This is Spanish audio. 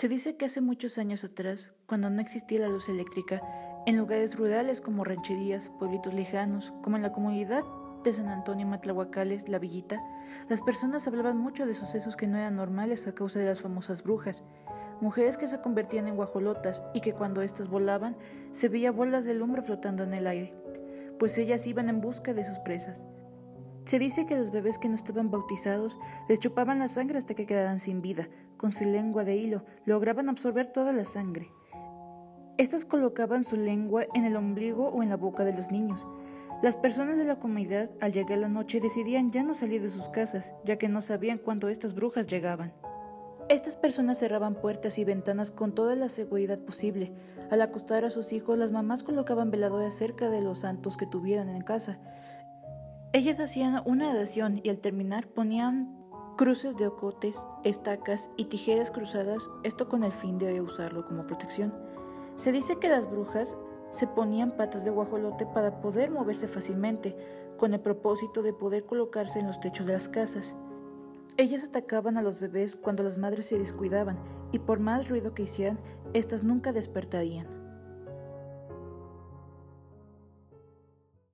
Se dice que hace muchos años atrás, cuando no existía la luz eléctrica, en lugares rurales como rancherías, pueblitos lejanos, como en la comunidad de San Antonio Matlahuacales, La Villita, las personas hablaban mucho de sucesos que no eran normales a causa de las famosas brujas, mujeres que se convertían en guajolotas y que cuando éstas volaban se veía bolas de lumbre flotando en el aire, pues ellas iban en busca de sus presas. Se dice que los bebés que no estaban bautizados les chupaban la sangre hasta que quedaran sin vida. Con su lengua de hilo lograban absorber toda la sangre. Estas colocaban su lengua en el ombligo o en la boca de los niños. Las personas de la comunidad, al llegar la noche, decidían ya no salir de sus casas, ya que no sabían cuándo estas brujas llegaban. Estas personas cerraban puertas y ventanas con toda la seguridad posible. Al acostar a sus hijos, las mamás colocaban veladores cerca de los santos que tuvieran en casa. Ellas hacían una oración y al terminar ponían cruces de ocotes, estacas y tijeras cruzadas, esto con el fin de usarlo como protección. Se dice que las brujas se ponían patas de guajolote para poder moverse fácilmente, con el propósito de poder colocarse en los techos de las casas. Ellas atacaban a los bebés cuando las madres se descuidaban y por más ruido que hicieran, éstas nunca despertarían.